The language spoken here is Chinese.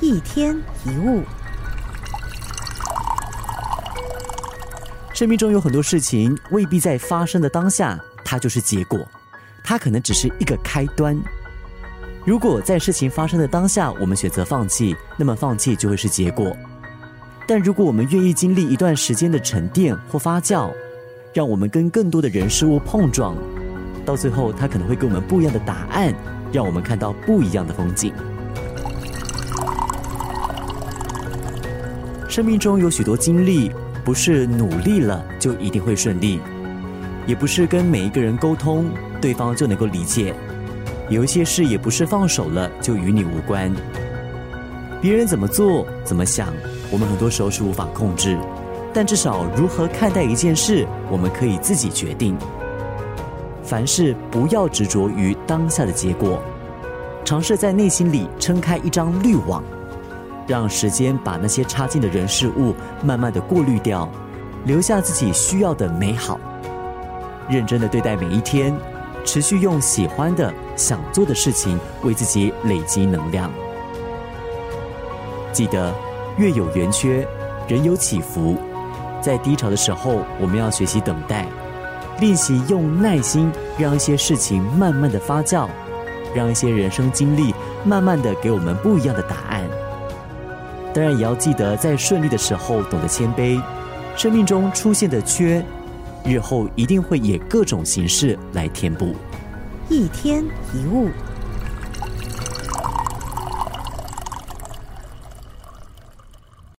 一天一物。生命中有很多事情未必在发生的当下，它就是结果，它可能只是一个开端。如果在事情发生的当下，我们选择放弃，那么放弃就会是结果。但如果我们愿意经历一段时间的沉淀或发酵，让我们跟更多的人事物碰撞，到最后，它可能会给我们不一样的答案，让我们看到不一样的风景。生命中有许多经历。不是努力了就一定会顺利，也不是跟每一个人沟通，对方就能够理解。有一些事也不是放手了就与你无关。别人怎么做、怎么想，我们很多时候是无法控制。但至少如何看待一件事，我们可以自己决定。凡事不要执着于当下的结果，尝试在内心里撑开一张滤网。让时间把那些差劲的人事物慢慢的过滤掉，留下自己需要的美好。认真的对待每一天，持续用喜欢的、想做的事情为自己累积能量。记得，月有圆缺，人有起伏，在低潮的时候，我们要学习等待，练习用耐心，让一些事情慢慢的发酵，让一些人生经历慢慢的给我们不一样的答案。当然也要记得，在顺利的时候懂得谦卑。生命中出现的缺，日后一定会以各种形式来填补。一天一物。